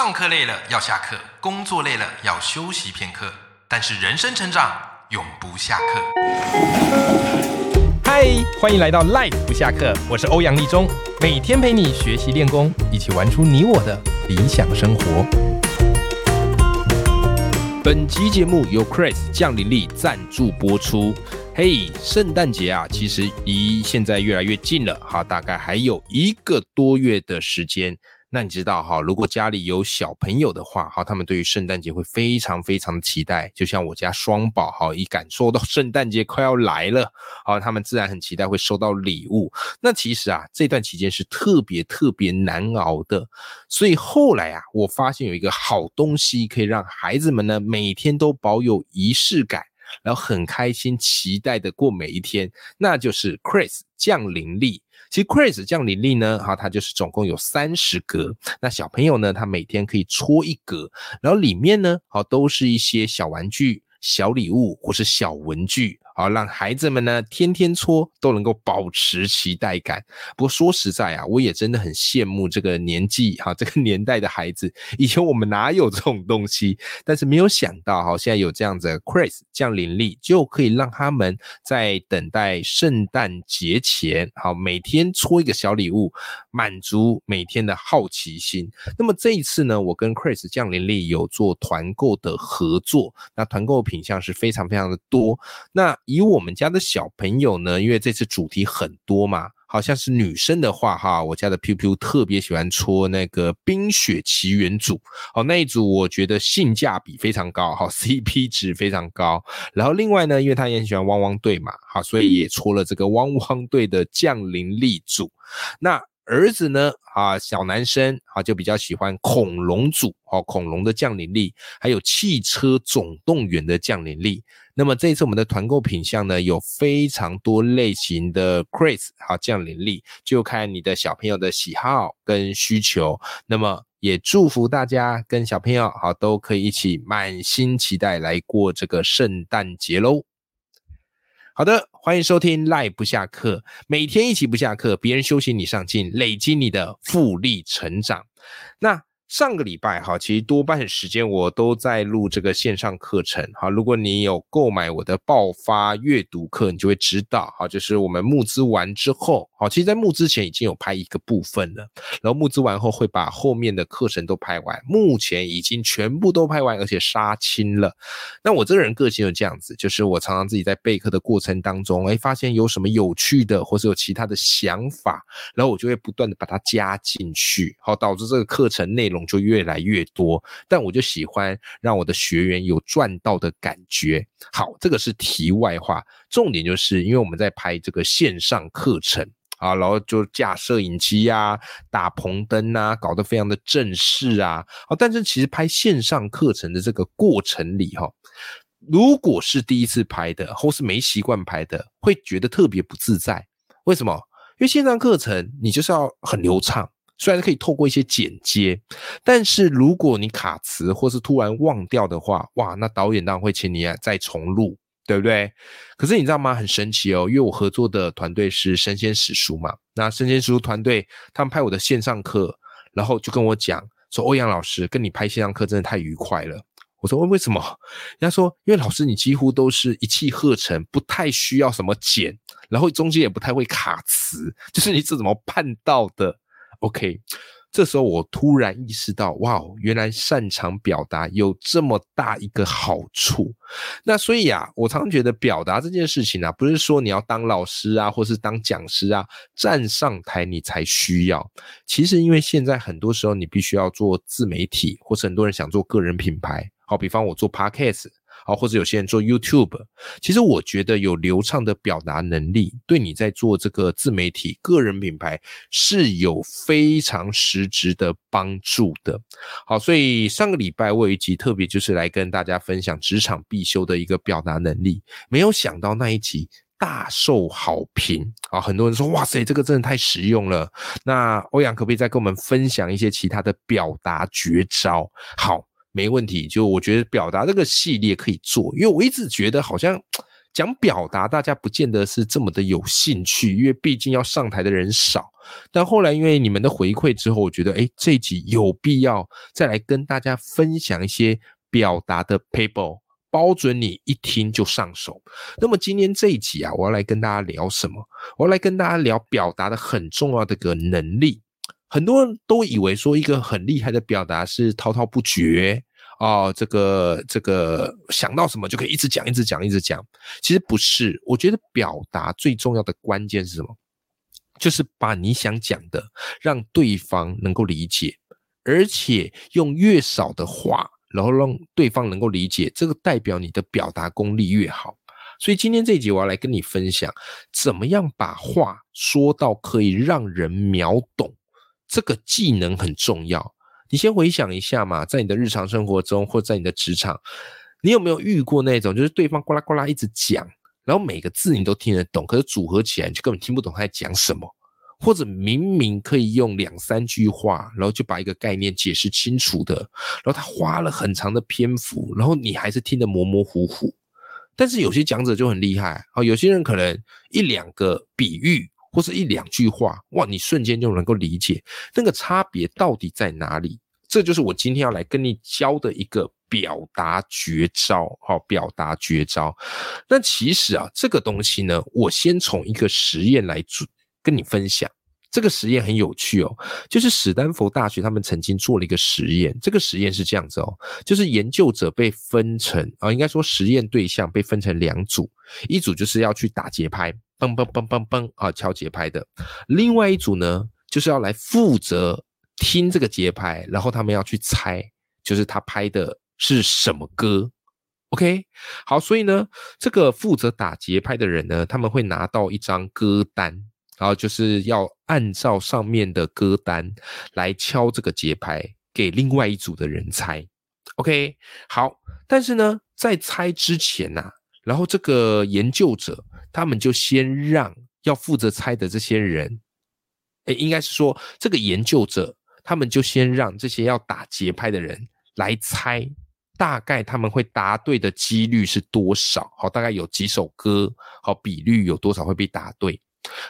上课累了要下课，工作累了要休息片刻，但是人生成长永不下课。嗨，欢迎来到 Life 不下课，我是欧阳立中，每天陪你学习练功，一起玩出你我的理想生活。本集节目由 Chris 降临力赞助播出。嘿，圣诞节啊，其实离现在越来越近了哈，大概还有一个多月的时间。那你知道哈，如果家里有小朋友的话，哈，他们对于圣诞节会非常非常的期待。就像我家双宝哈，一感受到 圣诞节快要来了，好，他们自然很期待会收到礼物。那其实啊，这段期间是特别特别难熬的。所以后来啊，我发现有一个好东西可以让孩子们呢每天都保有仪式感，然后很开心期待的过每一天，那就是 Chris 降临力。其实 Chris 降临力呢，哈，它就是总共有三十格。那小朋友呢，他每天可以搓一格，然后里面呢，好都是一些小玩具、小礼物或是小文具。好，让孩子们呢天天搓都能够保持期待感。不过说实在啊，我也真的很羡慕这个年纪哈，这个年代的孩子。以前我们哪有这种东西？但是没有想到哈，现在有这样子 Chris 降临力，就可以让他们在等待圣诞节前，好每天搓一个小礼物，满足每天的好奇心。那么这一次呢，我跟 Chris 降临力有做团购的合作，那团购品相是非常非常的多。那以我们家的小朋友呢，因为这次主题很多嘛，好像是女生的话哈，我家的 P P 特别喜欢戳那个冰雪奇缘组，哦那一组我觉得性价比非常高，好 C P 值非常高。然后另外呢，因为他也很喜欢汪汪队嘛，好所以也戳了这个汪汪队的降临力组。那儿子呢？啊，小男生啊，就比较喜欢恐龙组哦，恐龙的降临力，还有汽车总动员的降临力。那么这次我们的团购品项呢，有非常多类型的 Chris 好降临力，就看你的小朋友的喜好跟需求。那么也祝福大家跟小朋友好都可以一起满心期待来过这个圣诞节喽。好的，欢迎收听赖不下课，每天一起不下课，别人休息你上进，累积你的复利成长。那。上个礼拜哈，其实多半时间我都在录这个线上课程哈。如果你有购买我的爆发阅读课，你就会知道哈，就是我们募资完之后，好，其实在募资前已经有拍一个部分了，然后募资完后会把后面的课程都拍完，目前已经全部都拍完，而且杀青了。那我这个人个性就这样子，就是我常常自己在备课的过程当中，哎，发现有什么有趣的，或是有其他的想法，然后我就会不断的把它加进去，好，导致这个课程内容。就越来越多，但我就喜欢让我的学员有赚到的感觉。好，这个是题外话，重点就是因为我们在拍这个线上课程啊，然后就架摄影机啊，打棚灯啊，搞得非常的正式啊。好，但是其实拍线上课程的这个过程里哈，如果是第一次拍的，或是没习惯拍的，会觉得特别不自在。为什么？因为线上课程你就是要很流畅。虽然可以透过一些剪接，但是如果你卡词或是突然忘掉的话，哇，那导演当然会请你啊再重录，对不对？可是你知道吗？很神奇哦，因为我合作的团队是生鲜史书嘛，那生鲜史书团队他们拍我的线上课，然后就跟我讲说：“欧阳老师跟你拍线上课真的太愉快了。”我说：“为为什么？”人家说：“因为老师你几乎都是一气呵成，不太需要什么剪，然后中间也不太会卡词，就是你是怎么办到的？” OK，这时候我突然意识到，哇，原来擅长表达有这么大一个好处。那所以啊，我常常觉得表达这件事情啊，不是说你要当老师啊，或是当讲师啊，站上台你才需要。其实因为现在很多时候你必须要做自媒体，或是很多人想做个人品牌。好，比方我做 Podcast。好，或者有些人做 YouTube，其实我觉得有流畅的表达能力，对你在做这个自媒体、个人品牌是有非常实质的帮助的。好，所以上个礼拜我有一集特别就是来跟大家分享职场必修的一个表达能力，没有想到那一集大受好评啊！很多人说哇塞，这个真的太实用了。那欧阳可不可以再跟我们分享一些其他的表达绝招？好。没问题，就我觉得表达这个系列可以做，因为我一直觉得好像讲表达，大家不见得是这么的有兴趣，因为毕竟要上台的人少。但后来因为你们的回馈之后，我觉得哎，这一集有必要再来跟大家分享一些表达的 paper，包准你一听就上手。那么今天这一集啊，我要来跟大家聊什么？我要来跟大家聊表达的很重要的个能力。很多人都以为说一个很厉害的表达是滔滔不绝。哦，这个这个想到什么就可以一直讲，一直讲，一直讲。其实不是，我觉得表达最重要的关键是什么？就是把你想讲的让对方能够理解，而且用越少的话，然后让对方能够理解，这个代表你的表达功力越好。所以今天这一集我要来跟你分享，怎么样把话说到可以让人秒懂，这个技能很重要。你先回想一下嘛，在你的日常生活中，或在你的职场，你有没有遇过那种，就是对方呱啦呱啦一直讲，然后每个字你都听得懂，可是组合起来就根本听不懂他在讲什么，或者明明可以用两三句话，然后就把一个概念解释清楚的，然后他花了很长的篇幅，然后你还是听得模模糊糊。但是有些讲者就很厉害，啊，有些人可能一两个比喻。或是一两句话，哇，你瞬间就能够理解那个差别到底在哪里。这就是我今天要来跟你教的一个表达绝招，好，表达绝招。那其实啊，这个东西呢，我先从一个实验来做跟你分享。这个实验很有趣哦，就是史丹佛大学他们曾经做了一个实验。这个实验是这样子哦，就是研究者被分成啊，应该说实验对象被分成两组，一组就是要去打节拍，嘣嘣嘣嘣嘣啊，敲节拍的；另外一组呢，就是要来负责听这个节拍，然后他们要去猜，就是他拍的是什么歌。OK，好，所以呢，这个负责打节拍的人呢，他们会拿到一张歌单。然后就是要按照上面的歌单来敲这个节拍，给另外一组的人猜。OK，好，但是呢，在猜之前呐，然后这个研究者他们就先让要负责猜的这些人，哎，应该是说这个研究者他们就先让这些要打节拍的人来猜，大概他们会答对的几率是多少？好，大概有几首歌，好，比率有多少会被答对？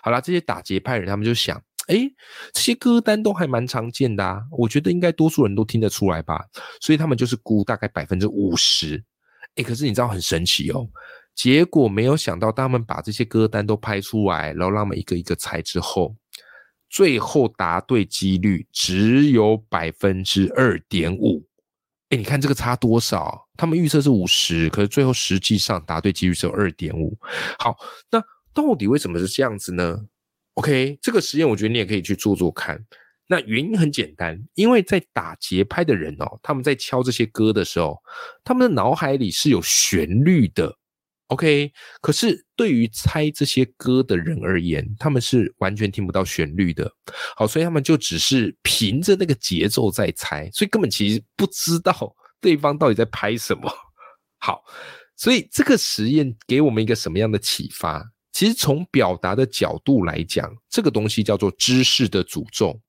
好啦，这些打节拍人，他们就想，哎，这些歌单都还蛮常见的啊，我觉得应该多数人都听得出来吧，所以他们就是估大概百分之五十。哎，可是你知道很神奇哦，结果没有想到，他们把这些歌单都拍出来，然后让他们一个一个猜之后，最后答对几率只有百分之二点五。哎，你看这个差多少？他们预测是五十，可是最后实际上答对几率只有二点五。好，那。到底为什么是这样子呢？OK，这个实验我觉得你也可以去做做看。那原因很简单，因为在打节拍的人哦，他们在敲这些歌的时候，他们的脑海里是有旋律的。OK，可是对于猜这些歌的人而言，他们是完全听不到旋律的。好，所以他们就只是凭着那个节奏在猜，所以根本其实不知道 对方到底在拍什么。好，所以这个实验给我们一个什么样的启发？其实从表达的角度来讲，这个东西叫做知识的诅咒。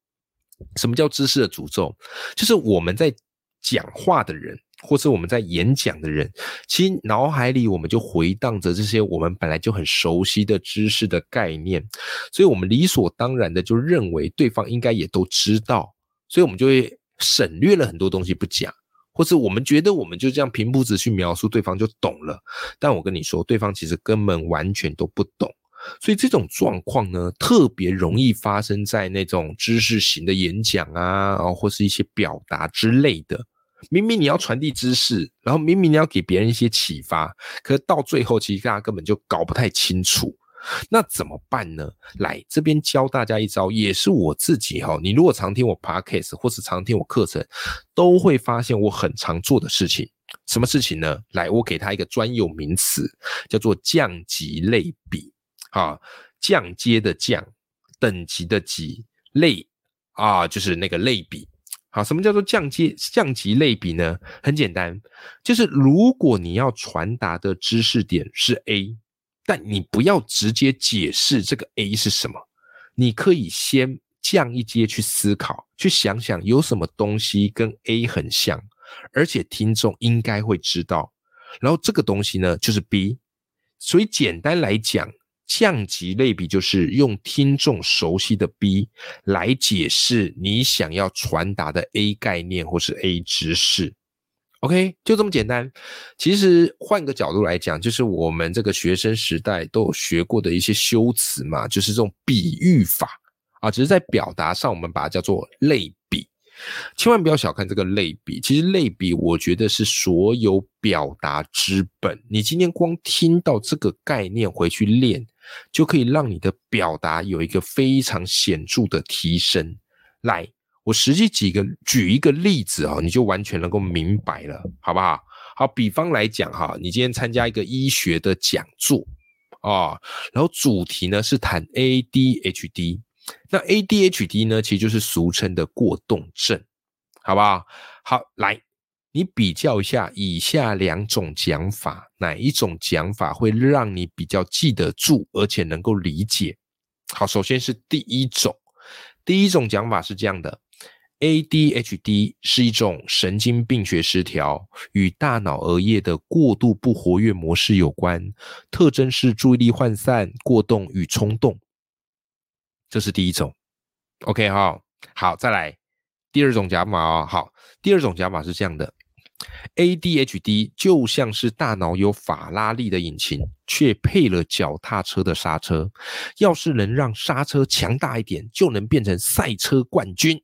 什么叫知识的诅咒？就是我们在讲话的人，或是我们在演讲的人，其实脑海里我们就回荡着这些我们本来就很熟悉的知识的概念，所以我们理所当然的就认为对方应该也都知道，所以我们就会省略了很多东西不讲。或是我们觉得我们就这样平铺直叙描述，对方就懂了。但我跟你说，对方其实根本完全都不懂。所以这种状况呢，特别容易发生在那种知识型的演讲啊，或是一些表达之类的。明明你要传递知识，然后明明你要给别人一些启发，可是到最后，其实大家根本就搞不太清楚。那怎么办呢？来这边教大家一招，也是我自己哈。你如果常听我 podcast 或是常听我课程，都会发现我很常做的事情。什么事情呢？来，我给他一个专有名词，叫做降级类比。啊，降阶的降，等级的级，类啊，就是那个类比。好，什么叫做降阶降级类比呢？很简单，就是如果你要传达的知识点是 A。但你不要直接解释这个 A 是什么，你可以先降一阶去思考，去想想有什么东西跟 A 很像，而且听众应该会知道。然后这个东西呢，就是 B，所以简单来讲，降级类比就是用听众熟悉的 B 来解释你想要传达的 A 概念或是 A 知识。OK，就这么简单。其实换个角度来讲，就是我们这个学生时代都有学过的一些修辞嘛，就是这种比喻法啊，只是在表达上我们把它叫做类比。千万不要小看这个类比，其实类比我觉得是所有表达之本。你今天光听到这个概念回去练，就可以让你的表达有一个非常显著的提升。来。我实际几个举一个例子啊，你就完全能够明白了，好不好？好，比方来讲哈，你今天参加一个医学的讲座啊，然后主题呢是谈 ADHD，那 ADHD 呢其实就是俗称的过动症，好不好？好，来，你比较一下以下两种讲法，哪一种讲法会让你比较记得住，而且能够理解？好，首先是第一种，第一种讲法是这样的。ADHD 是一种神经病学失调，与大脑额叶的过度不活跃模式有关，特征是注意力涣散、过动与冲动。这是第一种。OK 哈，好，再来第二种讲法啊。好，第二种讲法是这样的：ADHD 就像是大脑有法拉利的引擎，却配了脚踏车的刹车。要是能让刹车强大一点，就能变成赛车冠军。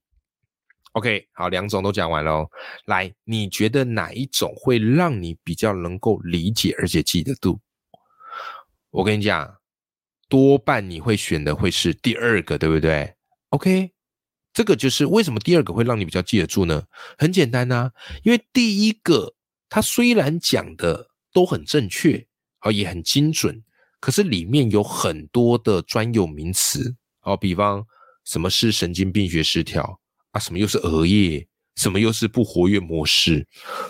OK，好，两种都讲完了。来，你觉得哪一种会让你比较能够理解而且记得住？我跟你讲，多半你会选的会是第二个，对不对？OK，这个就是为什么第二个会让你比较记得住呢？很简单呐，因为第一个它虽然讲的都很正确，啊，也很精准，可是里面有很多的专有名词，哦，比方什么是神经病学失调。啊，什么又是额叶？什么又是不活跃模式？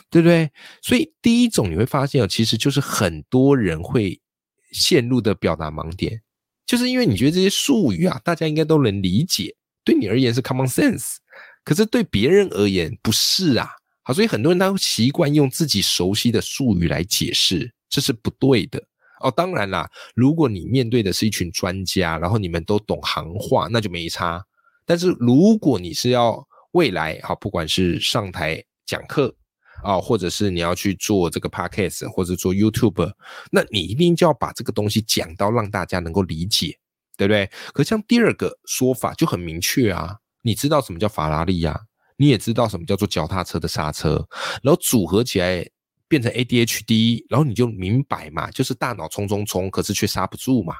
对不对？所以第一种你会发现啊，其实就是很多人会陷入的表达盲点，就是因为你觉得这些术语啊，大家应该都能理解，对你而言是 common sense，可是对别人而言不是啊。好，所以很多人他习惯用自己熟悉的术语来解释，这是不对的哦。当然啦，如果你面对的是一群专家，然后你们都懂行话，那就没差。但是如果你是要未来啊，不管是上台讲课啊，或者是你要去做这个 podcast 或者做 YouTube，那你一定就要把这个东西讲到让大家能够理解，对不对？可像第二个说法就很明确啊，你知道什么叫法拉利呀？你也知道什么叫做脚踏车的刹车，然后组合起来变成 ADHD，然后你就明白嘛，就是大脑冲冲冲，可是却刹不住嘛。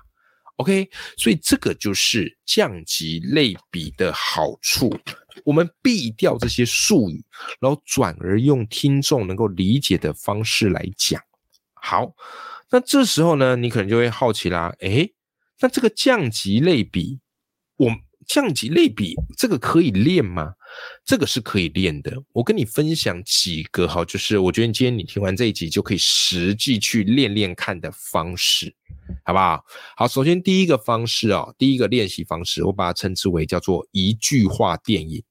OK，所以这个就是降级类比的好处。我们避掉这些术语，然后转而用听众能够理解的方式来讲。好，那这时候呢，你可能就会好奇啦，诶，那这个降级类比，我。降级类比这个可以练吗？这个是可以练的。我跟你分享几个哈，就是我觉得今天你听完这一集就可以实际去练练看的方式，好不好？好，首先第一个方式哦，第一个练习方式，我把它称之为叫做一句话电影。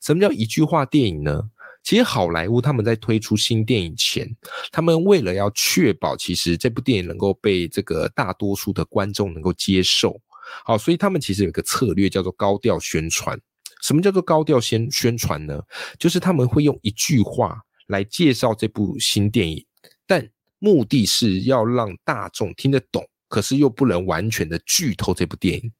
什么叫一句话电影呢？其实好莱坞他们在推出新电影前，他们为了要确保其实这部电影能够被这个大多数的观众能够接受。好，所以他们其实有个策略叫做高调宣传。什么叫做高调宣宣传呢？就是他们会用一句话来介绍这部新电影，但目的是要让大众听得懂，可是又不能完全的剧透这部电影。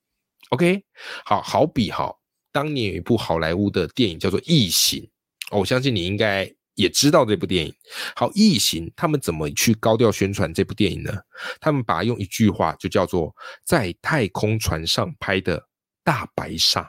OK，好好比哈，当年有一部好莱坞的电影叫做《异形》，我相信你应该。也知道这部电影好，异形他们怎么去高调宣传这部电影呢？他们把它用一句话就叫做在太空船上拍的大白鲨。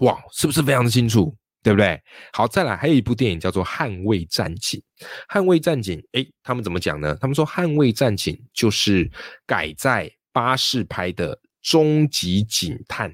哇，是不是非常的清楚？对不对？好，再来还有一部电影叫做《捍卫战警》。捍卫战警，哎，他们怎么讲呢？他们说捍卫战警就是改在巴士拍的终极警探。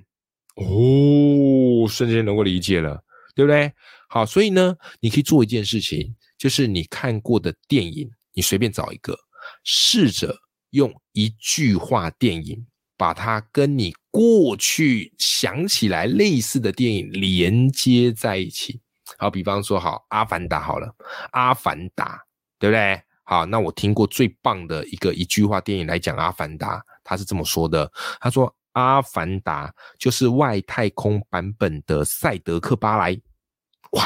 哦，瞬间能够理解了，对不对？好，所以呢，你可以做一件事情，就是你看过的电影，你随便找一个，试着用一句话电影，把它跟你过去想起来类似的电影连接在一起。好，比方说，好，《阿凡达》好了，《阿凡达》，对不对？好，那我听过最棒的一个一句话电影来讲《阿凡达》，他是这么说的：他说，《阿凡达》就是外太空版本的《赛德克巴莱》。哇，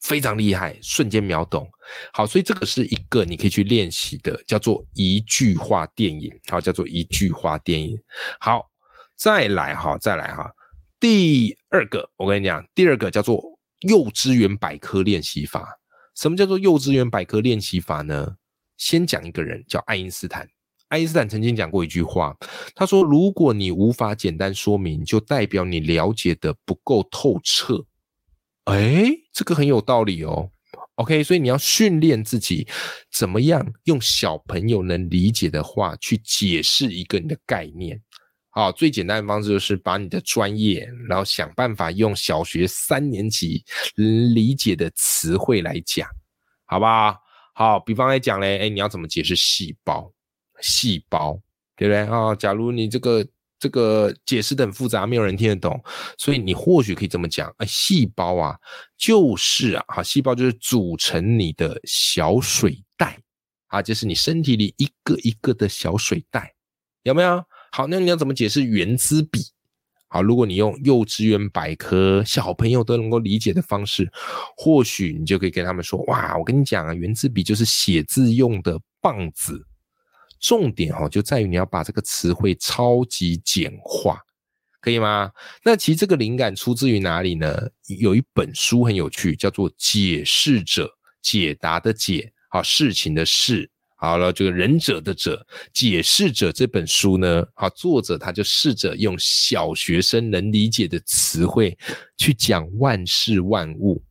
非常厉害，瞬间秒懂。好，所以这个是一个你可以去练习的，叫做一句话电影。好，叫做一句话电影。好，再来哈，再来哈。第二个，我跟你讲，第二个叫做幼稚园百科练习法。什么叫做幼稚园百科练习法呢？先讲一个人，叫爱因斯坦。爱因斯坦曾经讲过一句话，他说：“如果你无法简单说明，就代表你了解的不够透彻。”哎，这个很有道理哦。OK，所以你要训练自己，怎么样用小朋友能理解的话去解释一个你的概念。好，最简单的方式就是把你的专业，然后想办法用小学三年级理解的词汇来讲，好不好？好，比方来讲嘞，哎，你要怎么解释细胞？细胞，对不对啊？假如你这个这个解释的很复杂，没有人听得懂，所以你或许可以这么讲：哎，细胞啊，就是啊，哈，细胞就是组成你的小水袋啊，就是你身体里一个一个的小水袋，有没有？好，那你要怎么解释原子笔？好，如果你用幼稚园百科小朋友都能够理解的方式，或许你就可以跟他们说：哇，我跟你讲啊，原子笔就是写字用的棒子。重点哈就在于你要把这个词汇超级简化，可以吗？那其实这个灵感出自于哪里呢？有一本书很有趣，叫做《解释者解答的解》，好，事情的事。好了，这个忍者的者解释者这本书呢，好，作者他就试着用小学生能理解的词汇去讲万事万物，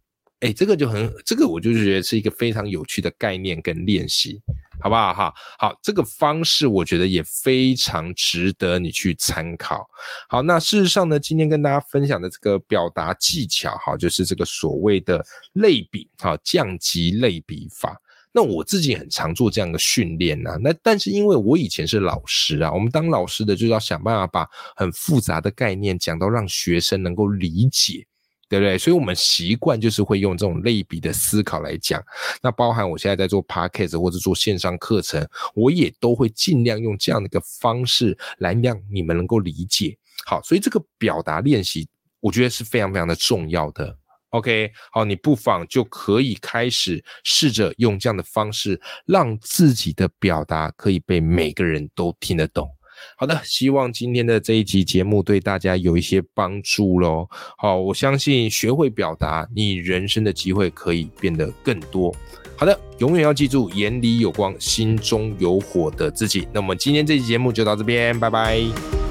哎，这个就很，这个我就是觉得是一个非常有趣的概念跟练习，好不好？哈，好，这个方式我觉得也非常值得你去参考。好，那事实上呢，今天跟大家分享的这个表达技巧，哈，就是这个所谓的类比，哈，降级类比法。那我自己很常做这样的训练呐，那但是因为我以前是老师啊，我们当老师的就要想办法把很复杂的概念讲到让学生能够理解，对不对？所以我们习惯就是会用这种类比的思考来讲。那包含我现在在做 podcast 或者做线上课程，我也都会尽量用这样的一个方式来让你们能够理解。好，所以这个表达练习，我觉得是非常非常的重要的。OK，好，你不妨就可以开始试着用这样的方式，让自己的表达可以被每个人都听得懂。好的，希望今天的这一集节目对大家有一些帮助喽。好，我相信学会表达，你人生的机会可以变得更多。好的，永远要记住眼里有光，心中有火的自己。那么今天这期节目就到这边，拜拜。